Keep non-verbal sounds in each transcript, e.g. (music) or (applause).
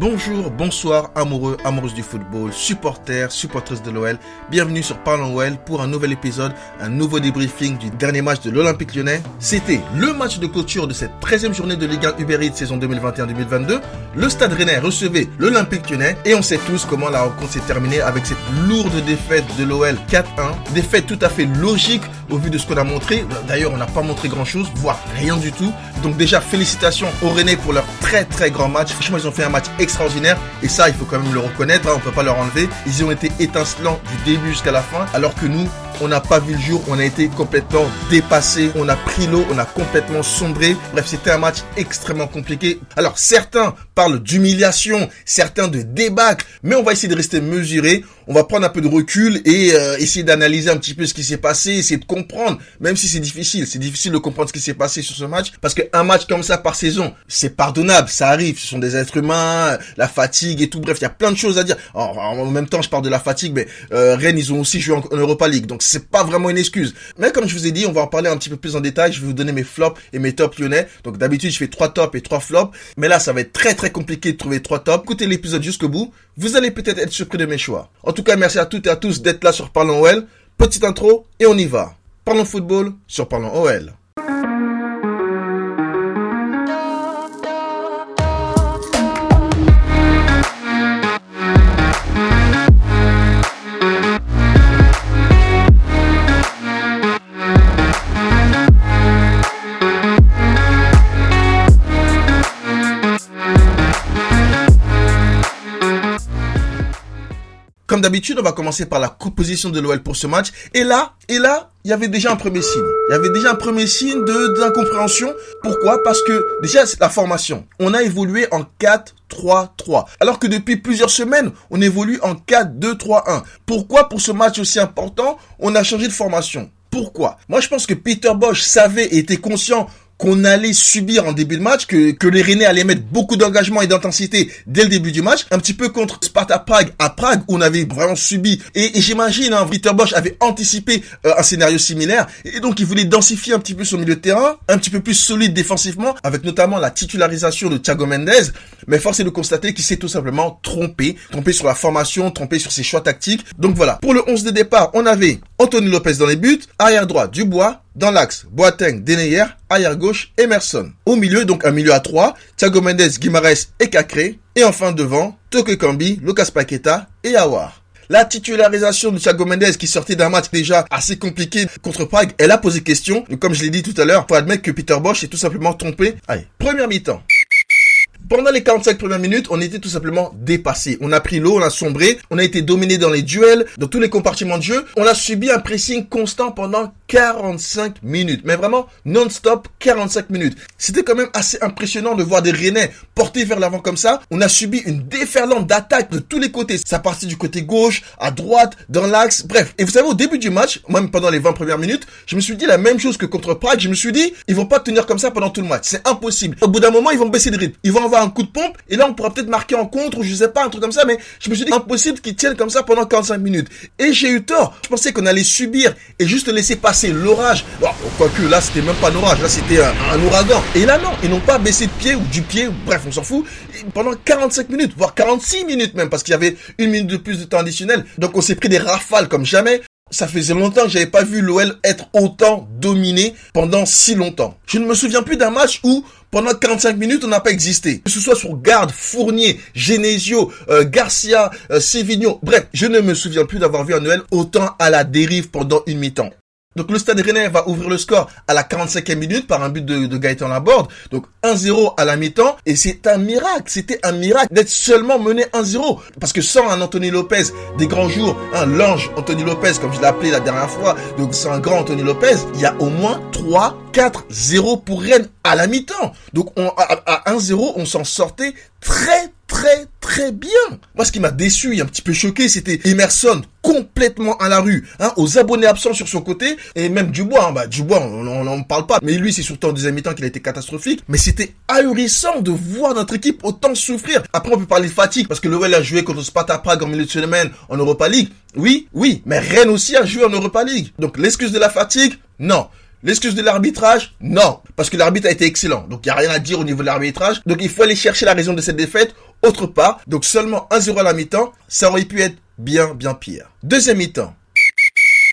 Bonjour, bonsoir, amoureux, amoureuses du football, supporters, supporters de l'OL. Bienvenue sur Parlons OL pour un nouvel épisode, un nouveau débriefing du dernier match de l'Olympique lyonnais. C'était le match de clôture de cette 13e journée de Ligue 1 Uber Eats saison 2021-2022. Le Stade Rennais recevait l'Olympique lyonnais et on sait tous comment la rencontre s'est terminée avec cette lourde défaite de l'OL 4-1. Défaite tout à fait logique au vu de ce qu'on a montré. D'ailleurs, on n'a pas montré grand chose, voire rien du tout. Donc déjà, félicitations aux Rennais pour leur très très grand match. Franchement, ils ont fait un match extraordinaire et ça il faut quand même le reconnaître, hein, on peut pas leur enlever. Ils ont été étincelants du début jusqu'à la fin alors que nous on n'a pas vu le jour, on a été complètement dépassé, on a pris l'eau, on a complètement sombré. Bref, c'était un match extrêmement compliqué. Alors certains parlent d'humiliation, certains de débâcle, mais on va essayer de rester mesuré, on va prendre un peu de recul et euh, essayer d'analyser un petit peu ce qui s'est passé, essayer de comprendre, même si c'est difficile, c'est difficile de comprendre ce qui s'est passé sur ce match, parce qu'un match comme ça par saison, c'est pardonnable, ça arrive, ce sont des êtres humains, la fatigue et tout, bref, il y a plein de choses à dire. en même temps, je parle de la fatigue, mais euh, Rennes, ils ont aussi joué en, Europa League, donc c'est pas vraiment une excuse. Mais comme je vous ai dit, on va en parler un petit peu plus en détail. Je vais vous donner mes flops et mes tops lyonnais. Donc d'habitude, je fais trois tops et trois flops. Mais là, ça va être très très compliqué de trouver trois tops. Écoutez l'épisode jusqu'au bout. Vous allez peut-être être surpris de mes choix. Tout cas, merci à toutes et à tous d'être là sur Parlons OL. Petite intro et on y va. Parlons football sur Parlons OL. On va commencer par la composition de l'OL pour ce match. Et là, et là, il y avait déjà un premier signe. Il y avait déjà un premier signe d'incompréhension. Pourquoi? Parce que déjà la formation. On a évolué en 4-3-3. Alors que depuis plusieurs semaines, on évolue en 4-2-3-1. Pourquoi pour ce match aussi important, on a changé de formation? Pourquoi? Moi, je pense que Peter Bosch savait et était conscient qu'on allait subir en début de match, que, que les Rennais allaient mettre beaucoup d'engagement et d'intensité dès le début du match, un petit peu contre Sparta Prague à Prague où on avait vraiment subi. Et, j'imagine, hein, Peter Bosch avait anticipé euh, un scénario similaire et donc il voulait densifier un petit peu son milieu de terrain, un petit peu plus solide défensivement, avec notamment la titularisation de Thiago Mendes. Mais force est de constater qu'il s'est tout simplement trompé, trompé sur la formation, trompé sur ses choix tactiques. Donc voilà, pour le 11 de départ, on avait Anthony Lopez dans les buts, arrière droit Dubois, dans l'axe, Boateng, Deneyer, arrière gauche, Emerson. Au milieu, donc un milieu à 3, Thiago Mendes, Guimarães et Cacré. Et enfin devant, Toke Kambi, Lucas Paqueta et Awar. La titularisation de Thiago Mendes qui sortait d'un match déjà assez compliqué contre Prague, elle a posé question. comme je l'ai dit tout à l'heure, faut admettre que Peter Bosch est tout simplement trompé. Allez, première mi-temps. Pendant les 45 premières minutes, on était tout simplement dépassé. On a pris l'eau, on a sombré, on a été dominé dans les duels, dans tous les compartiments de jeu. On a subi un pressing constant pendant 45 minutes. Mais vraiment, non-stop, 45 minutes. C'était quand même assez impressionnant de voir des Rennais portés vers l'avant comme ça. On a subi une déferlante d'attaques de tous les côtés. Ça partit du côté gauche, à droite, dans l'axe, bref. Et vous savez, au début du match, même pendant les 20 premières minutes, je me suis dit la même chose que contre Prague. Je me suis dit, ils vont pas tenir comme ça pendant tout le match. C'est impossible. Au bout d'un moment, ils vont baisser le rythme. Ils vont avoir un coup de pompe et là on pourra peut-être marquer en contre ou je sais pas un truc comme ça mais je me suis dit impossible qu'ils tiennent comme ça pendant 45 minutes et j'ai eu tort je pensais qu'on allait subir et juste laisser passer l'orage bon, quoique là c'était même pas un orage là c'était un, ouragan et là non ils n'ont pas baissé de pied ou du pied bref on s'en fout pendant 45 minutes voire 46 minutes même parce qu'il y avait une minute de plus de temps additionnel donc on s'est pris des rafales comme jamais ça faisait longtemps que j'avais pas vu l'OL être autant dominé pendant si longtemps. Je ne me souviens plus d'un match où pendant 45 minutes on n'a pas existé. Que ce soit sur Garde, Fournier, Genesio, euh, Garcia, euh, bref, je ne me souviens plus d'avoir vu un OL autant à la dérive pendant une mi-temps. Donc le Stade Rennais va ouvrir le score à la 45e minute par un but de, Gaëtan Laborde. Donc 1-0 à la mi-temps. Et c'est un miracle, c'était un miracle d'être seulement mené 1-0. Parce que sans un Anthony Lopez des grands jours, un l'ange Anthony Lopez comme je l'ai appelé la dernière fois, donc c'est un grand Anthony Lopez, il y a au moins 3, 4, 0 pour Rennes à la mi-temps. Donc on, à 1-0, on s'en sortait très très très bien. Moi, ce qui m'a déçu et un petit peu choqué, c'était Emerson complètement à la rue, hein, aux abonnés absents sur son côté, et même Dubois, hein, bah, Dubois, on n'en parle pas, mais lui, c'est surtout en deuxième mi-temps qu'il a été catastrophique, mais c'était ahurissant de voir notre équipe autant souffrir. Après, on peut parler de fatigue, parce que Lowell a joué contre Sparta Prague en milieu de semaine en Europa League, oui, oui, mais Rennes aussi a joué en Europa League. Donc, l'excuse de la fatigue, non. L'excuse de l'arbitrage Non, parce que l'arbitre a été excellent. Donc il n'y a rien à dire au niveau de l'arbitrage. Donc il faut aller chercher la raison de cette défaite autre part. Donc seulement 1-0 à la mi-temps, ça aurait pu être bien, bien pire. Deuxième mi-temps.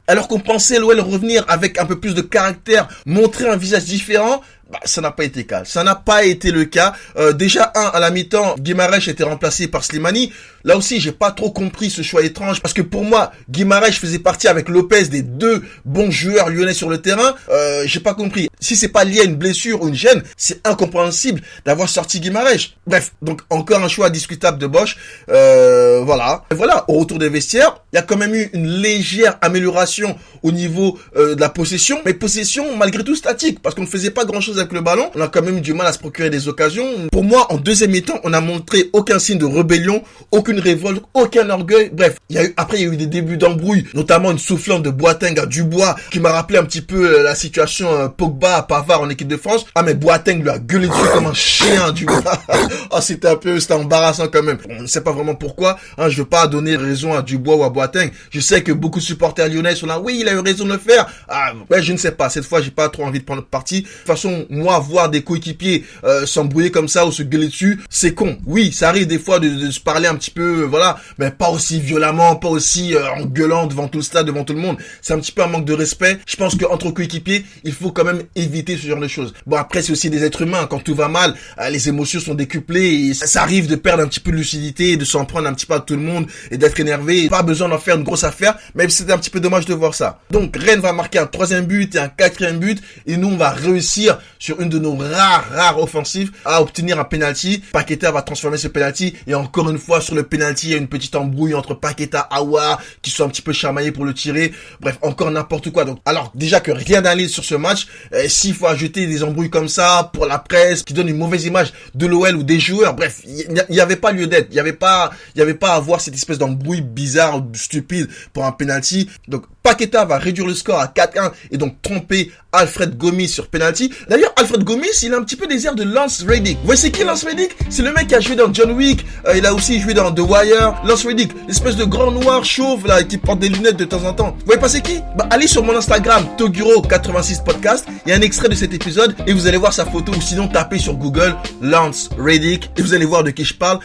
Alors qu'on pensait l'OL revenir avec un peu plus de caractère, montrer un visage différent, bah, ça n'a pas été cas. Ça n'a pas été le cas. Euh, déjà, un, à la mi-temps, Guimarães était remplacé par Slimani. Là aussi, j'ai pas trop compris ce choix étrange parce que pour moi, Guimarães faisait partie avec Lopez des deux bons joueurs lyonnais sur le terrain. Euh, j'ai pas compris. Si c'est pas lié à une blessure ou une gêne, c'est incompréhensible d'avoir sorti Guimarães. Bref, donc encore un choix discutable de Bosch. Euh, voilà. Et voilà, au retour des vestiaires, il y a quand même eu une légère amélioration au niveau euh, de la possession, mais possession malgré tout statique parce qu'on ne faisait pas grand-chose avec le ballon. On a quand même eu du mal à se procurer des occasions. Pour moi, en deuxième mi-temps, on a montré aucun signe de rébellion, aucune révolte, aucun orgueil. Bref, il y a eu, après, il y a eu des débuts d'embrouille, notamment une soufflante de Boateng à Dubois, qui m'a rappelé un petit peu euh, la situation euh, Pogba à Pavard en équipe de France. Ah, mais Boateng lui a gueulé dessus comme un chien, Dubois. (laughs) oh, c'était un peu, c'était embarrassant quand même. On ne sait pas vraiment pourquoi. Hein, je veux pas donner raison à Dubois ou à Boateng. Je sais que beaucoup de supporters lyonnais sont là. Oui, il a eu raison de le faire. Ah, ouais, je ne sais pas. Cette fois, j'ai pas trop envie de prendre parti. De toute façon, moi, voir des coéquipiers euh, s'embrouiller comme ça ou se gueuler dessus, c'est con. Oui, ça arrive des fois de, se parler un petit peu, euh, voilà, mais pas aussi violemment, pas aussi euh, en gueulant devant tout le stade, devant tout le monde. C'est un petit peu un manque de respect. Je pense qu'entre coéquipiers, il faut quand même éviter ce genre de choses. Bon, après, c'est aussi des êtres humains. Quand tout va mal, les émotions sont décuplées et ça, arrive de perdre un petit peu de lucidité, de s'en prendre un petit peu à tout le monde et d'être énervé. Pas besoin d'en faire une grosse affaire, même si c'était un petit peu dommage de voir ça. Donc, Rennes va marquer un troisième but et un quatrième but et nous, on va réussir sur une de nos rares, rares offensives à obtenir un penalty. Paqueta va transformer ce penalty et encore une fois sur le penalty, il y a une petite embrouille entre Paqueta et Awa qui sont un petit peu chamaillés pour le tirer. Bref, encore n'importe quoi. Donc, alors déjà que rien d'aller sur ce match, euh, s'il faut ajouter des embrouilles comme ça pour la presse qui donne une mauvaise image de l'OL ou des joueurs, bref, il n'y avait pas lieu d'être. Il n'y avait pas à avoir cette espèce d'embrouille bizarre, stupide pour un penalty. Donc Paqueta va réduire le score à 4-1 et donc tromper Alfred Gomis sur penalty. D'ailleurs, Alfred Gomis, il a un petit peu des airs de Lance Reddick. Vous voyez qui Lance Reddick? C'est le mec qui a joué dans John Wick, euh, il a aussi joué dans The Wire. Lance Reddick, l'espèce de grand noir chauve là qui porte des lunettes de temps en temps. Vous voyez pas c'est qui? Bah allez sur mon Instagram Toguro86 podcast, il y a un extrait de cet épisode et vous allez voir sa photo ou sinon tapez sur Google Lance Reddick et vous allez voir de qui je parle.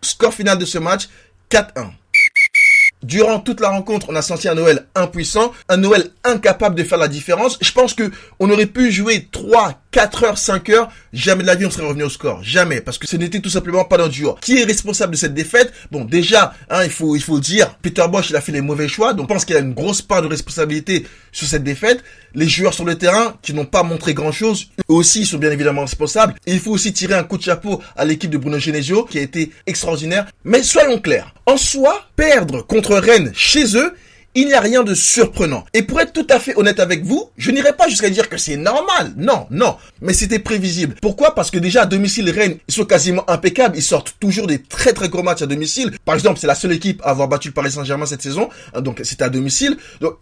Score final de ce match 4-1. Durant toute la rencontre, on a senti un Noël impuissant, un Noël incapable de faire la différence. Je pense que on aurait pu jouer 3, 4 heures, 5 heures, jamais de la vie on serait revenu au score. Jamais. Parce que ce n'était tout simplement pas notre jour. Qui est responsable de cette défaite? Bon, déjà, hein, il faut il faut dire, Peter Bosch, il a fait les mauvais choix. Donc je pense qu'il a une grosse part de responsabilité sur cette défaite. Les joueurs sur le terrain, qui n'ont pas montré grand-chose, eux aussi sont bien évidemment responsables. Et il faut aussi tirer un coup de chapeau à l'équipe de Bruno Genesio, qui a été extraordinaire. Mais soyons clairs. En soi, perdre contre Rennes chez eux, il n'y a rien de surprenant. Et pour être tout à fait honnête avec vous, je n'irai pas jusqu'à dire que c'est normal. Non, non. Mais c'était prévisible. Pourquoi? Parce que déjà à domicile, Rennes, ils sont quasiment impeccables. Ils sortent toujours des très très gros matchs à domicile. Par exemple, c'est la seule équipe à avoir battu le Paris Saint-Germain cette saison. Donc c'était à domicile. Donc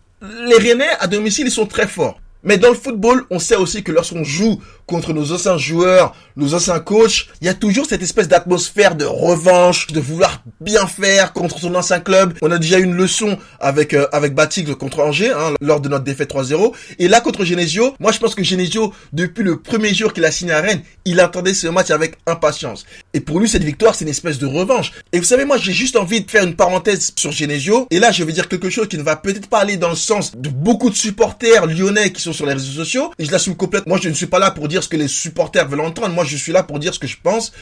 les Rennais à domicile, ils sont très forts. Mais dans le football, on sait aussi que lorsqu'on joue contre nos anciens joueurs, nos anciens coachs, il y a toujours cette espèce d'atmosphère de revanche, de vouloir bien faire contre son ancien club. On a déjà eu une leçon avec euh, avec contre Angers hein, lors de notre défaite 3-0. Et là contre Genesio, moi je pense que Genesio, depuis le premier jour qu'il a signé à Rennes, il attendait ce match avec impatience. Et pour lui, cette victoire, c'est une espèce de revanche. Et vous savez, moi j'ai juste envie de faire une parenthèse sur Genesio. Et là, je vais dire quelque chose qui ne va peut-être pas aller dans le sens de beaucoup de supporters lyonnais qui sont sur les réseaux sociaux. Et je l'assume complètement. Moi, je ne suis pas là pour dire ce que les supporters veulent entendre. Moi, je suis là pour dire ce que je pense.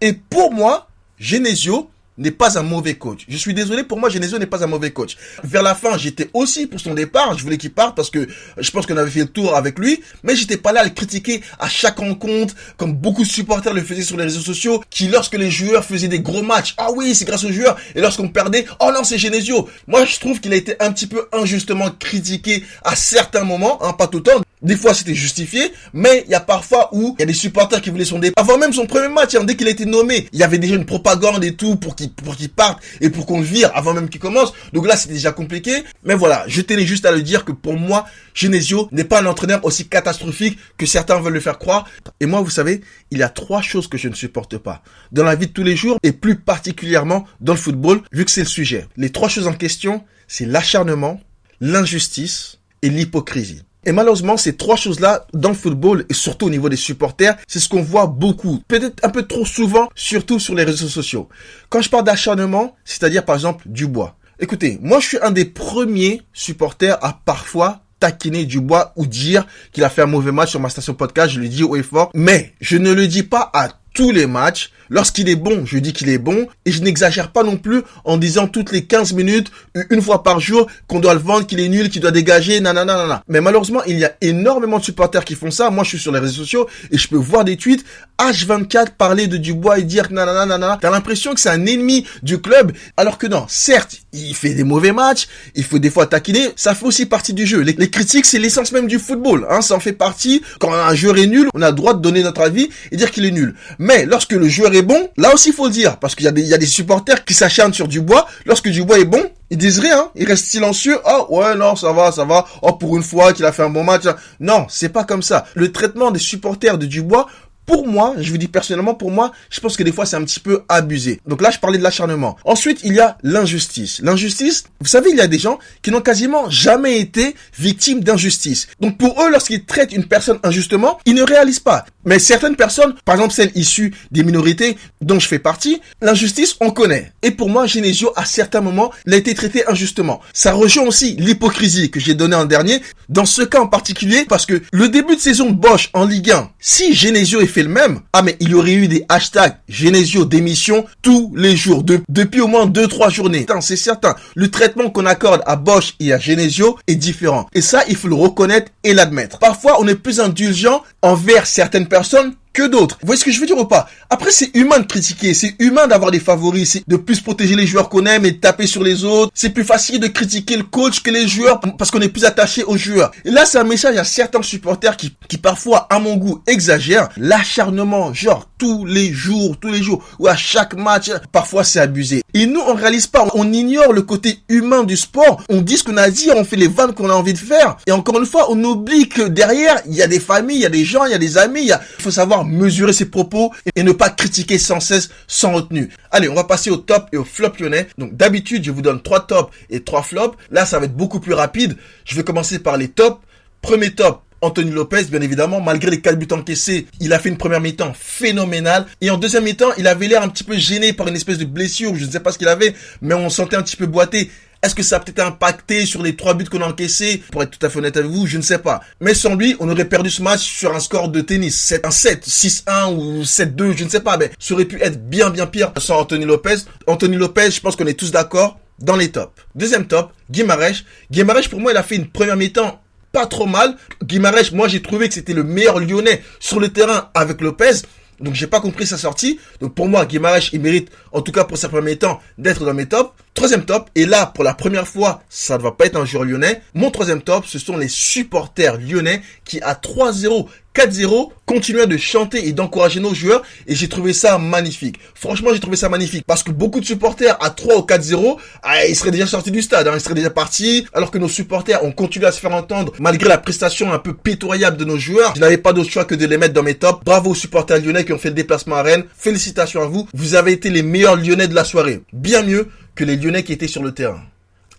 Et pour moi, Genesio, n'est pas un mauvais coach. Je suis désolé, pour moi, Genesio n'est pas un mauvais coach. Vers la fin, j'étais aussi pour son départ. Je voulais qu'il parte parce que je pense qu'on avait fait le tour avec lui. Mais j'étais pas là à le critiquer à chaque rencontre, comme beaucoup de supporters le faisaient sur les réseaux sociaux, qui lorsque les joueurs faisaient des gros matchs, ah oui, c'est grâce aux joueurs. Et lorsqu'on perdait, oh non, c'est Genesio. Moi, je trouve qu'il a été un petit peu injustement critiqué à certains moments, hein, pas tout le temps. Des fois, c'était justifié, mais il y a parfois où il y a des supporters qui voulaient son départ. Avant même son premier match, hein, dès qu'il a été nommé, il y avait déjà une propagande et tout pour qu'il pour qu'il parte et pour qu'on le vire avant même qu'il commence. Donc là, c'était déjà compliqué. Mais voilà, je tenais juste à le dire que pour moi, Genesio n'est pas un entraîneur aussi catastrophique que certains veulent le faire croire. Et moi, vous savez, il y a trois choses que je ne supporte pas dans la vie de tous les jours et plus particulièrement dans le football, vu que c'est le sujet. Les trois choses en question, c'est l'acharnement, l'injustice et l'hypocrisie. Et malheureusement, ces trois choses-là, dans le football, et surtout au niveau des supporters, c'est ce qu'on voit beaucoup, peut-être un peu trop souvent, surtout sur les réseaux sociaux. Quand je parle d'acharnement, c'est-à-dire par exemple Dubois. Écoutez, moi je suis un des premiers supporters à parfois taquiner Dubois ou dire qu'il a fait un mauvais match sur ma station podcast, je le dis haut et fort, mais je ne le dis pas à tous les matchs. Lorsqu'il est bon, je dis qu'il est bon. Et je n'exagère pas non plus en disant toutes les 15 minutes, une fois par jour, qu'on doit le vendre, qu'il est nul, qu'il doit dégager, nanana. Mais malheureusement, il y a énormément de supporters qui font ça. Moi, je suis sur les réseaux sociaux et je peux voir des tweets H24 parler de Dubois et dire nanana, nanana. T'as l'impression que c'est un ennemi du club. Alors que non, certes, il fait des mauvais matchs, il faut des fois taquiner. Ça fait aussi partie du jeu. Les, critiques, c'est l'essence même du football. Hein, ça en fait partie. Quand un joueur est nul, on a le droit de donner notre avis et dire qu'il est nul. Lorsque le joueur est bon, là aussi il faut le dire, parce qu'il y, a des, y a des supporters qui s'acharnent sur Dubois. Lorsque Dubois est bon, ils disent rien, ils restent silencieux. Oh ouais non ça va, ça va. Oh pour une fois qu'il a fait un bon match. Non, c'est pas comme ça. Le traitement des supporters de Dubois pour moi, je vous dis personnellement, pour moi, je pense que des fois c'est un petit peu abusé. Donc là, je parlais de l'acharnement. Ensuite, il y a l'injustice. L'injustice, vous savez, il y a des gens qui n'ont quasiment jamais été victimes d'injustice. Donc pour eux, lorsqu'ils traitent une personne injustement, ils ne réalisent pas. Mais certaines personnes, par exemple celles issues des minorités dont je fais partie, l'injustice, on connaît. Et pour moi, Genesio, à certains moments, il a été traité injustement. Ça rejoint aussi l'hypocrisie que j'ai donnée en dernier, dans ce cas en particulier, parce que le début de saison de Bosch en Ligue 1, si Genesio est fait le même, ah mais il y aurait eu des hashtags Genesio démission tous les jours, depuis au moins 2-3 journées. C'est certain, le traitement qu'on accorde à Bosch et à Genesio est différent. Et ça, il faut le reconnaître et l'admettre. Parfois, on est plus indulgent envers certaines personnes que d'autres. Vous voyez ce que je veux dire ou pas? Après, c'est humain de critiquer, c'est humain d'avoir des favoris, c'est de plus protéger les joueurs qu'on aime et de taper sur les autres. C'est plus facile de critiquer le coach que les joueurs parce qu'on est plus attaché aux joueurs. Et là, c'est un message à certains supporters qui, qui parfois, à mon goût, exagèrent. L'acharnement, genre tous les jours, tous les jours, ou à chaque match, parfois c'est abusé. Et nous, on réalise pas, on ignore le côté humain du sport. On dit ce qu'on a dit, on fait les vannes qu'on a envie de faire. Et encore une fois, on oublie que derrière, il y a des familles, il y a des gens, il y a des amis, il faut savoir mesurer ses propos et ne pas critiquer sans cesse, sans retenue. Allez, on va passer au top et au flop lyonnais. Donc d'habitude, je vous donne trois tops et trois flops. Là, ça va être beaucoup plus rapide. Je vais commencer par les tops. Premier top, Anthony Lopez, bien évidemment, malgré les 4 buts encaissés, il a fait une première mi-temps phénoménale. Et en deuxième mi-temps, il avait l'air un petit peu gêné par une espèce de blessure, je ne sais pas ce qu'il avait, mais on sentait un petit peu boité. Est-ce que ça a peut-être impacté sur les trois buts qu'on a encaissés? Pour être tout à fait honnête avec vous, je ne sais pas. Mais sans lui, on aurait perdu ce match sur un score de tennis. 7-1-7, 6-1 ou 7-2, je ne sais pas. Mais ça aurait pu être bien bien pire sans Anthony Lopez. Anthony Lopez, je pense qu'on est tous d'accord dans les tops. Deuxième top, Guimarèche. Guimarèche, pour moi, il a fait une première mi-temps pas trop mal. Guimarèche, moi, j'ai trouvé que c'était le meilleur lyonnais sur le terrain avec Lopez. Donc j'ai pas compris sa sortie. Donc pour moi, Guimarães, il mérite, en tout cas pour sa première temps, d'être dans mes tops. Troisième top, et là, pour la première fois, ça ne va pas être un joueur lyonnais. Mon troisième top, ce sont les supporters lyonnais qui, à 3-0, 4-0, continuaient de chanter et d'encourager nos joueurs. Et j'ai trouvé ça magnifique. Franchement, j'ai trouvé ça magnifique. Parce que beaucoup de supporters, à 3 ou 4-0, ah, ils seraient déjà sortis du stade. Hein, ils seraient déjà partis. Alors que nos supporters ont continué à se faire entendre, malgré la prestation un peu pitoyable de nos joueurs. Je n'avais pas d'autre choix que de les mettre dans mes tops. Bravo aux supporters lyonnais qui ont fait le déplacement à Rennes. Félicitations à vous. Vous avez été les meilleurs lyonnais de la soirée. Bien mieux que les Lyonnais qui étaient sur le terrain.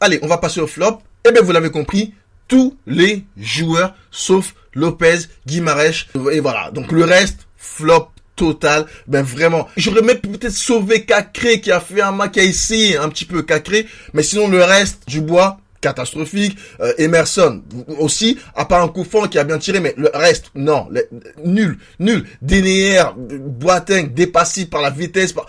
Allez, on va passer au flop. Eh bien, vous l'avez compris, tous les joueurs, sauf Lopez, Guimarèche, et voilà. Donc le reste, flop total. Ben vraiment, j'aurais même peut-être sauvé Cacré qui a fait un match, essayé un petit peu Cacré, mais sinon le reste, du bois, catastrophique. Euh, Emerson aussi, à part un coup franc qui a bien tiré, mais le reste, non, nul, nul. Denéer, Boateng, dépassé par la vitesse, par,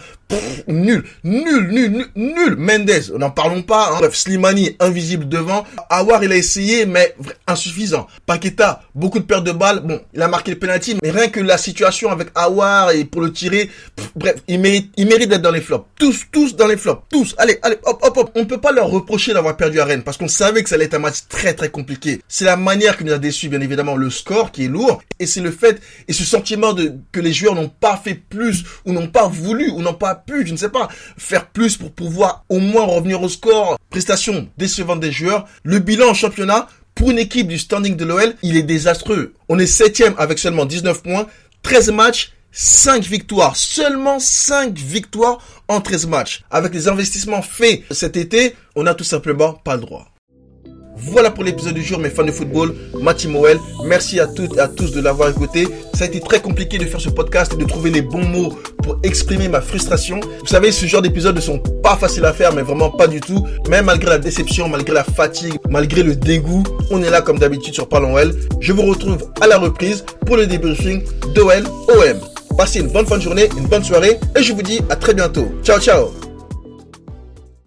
nul, nul, nul, nul, Mendes, n'en parlons pas. Hein. Bref, Slimani, invisible devant. Awar, il a essayé, mais insuffisant. Paqueta, beaucoup de pertes de balles. Bon, il a marqué le penalty, mais rien que la situation avec Awar et pour le tirer, bref, il mérite, il mérite d'être dans les flops. Tous, tous dans les flops. Tous. Allez, allez, hop, hop, hop. On peut pas leur reprocher d'avoir perdu à Rennes parce qu'on savait que ça allait être un match très, très compliqué. C'est la manière qui nous a déçu, bien évidemment, le score qui est lourd. Et c'est le fait et ce sentiment de que les joueurs n'ont pas fait plus ou n'ont pas voulu ou n'ont pas pu, je ne sais pas, faire plus pour pouvoir au moins revenir au score. Prestation décevante des joueurs. Le bilan en championnat, pour une équipe du standing de l'OL, il est désastreux. On est septième avec seulement 19 points, 13 matchs, 5 victoires, seulement 5 victoires en 13 matchs. Avec les investissements faits cet été, on n'a tout simplement pas le droit. Voilà pour l'épisode du jour, mes fans de football, Mathieu Moel. Merci à toutes et à tous de l'avoir écouté. Ça a été très compliqué de faire ce podcast et de trouver les bons mots pour exprimer ma frustration. Vous savez, ce genre d'épisodes ne sont pas faciles à faire, mais vraiment pas du tout. Même malgré la déception, malgré la fatigue, malgré le dégoût, on est là comme d'habitude sur Parlons OL. Je vous retrouve à la reprise pour le débriefing d'OL OM. Passez une bonne fin de journée, une bonne soirée et je vous dis à très bientôt. Ciao ciao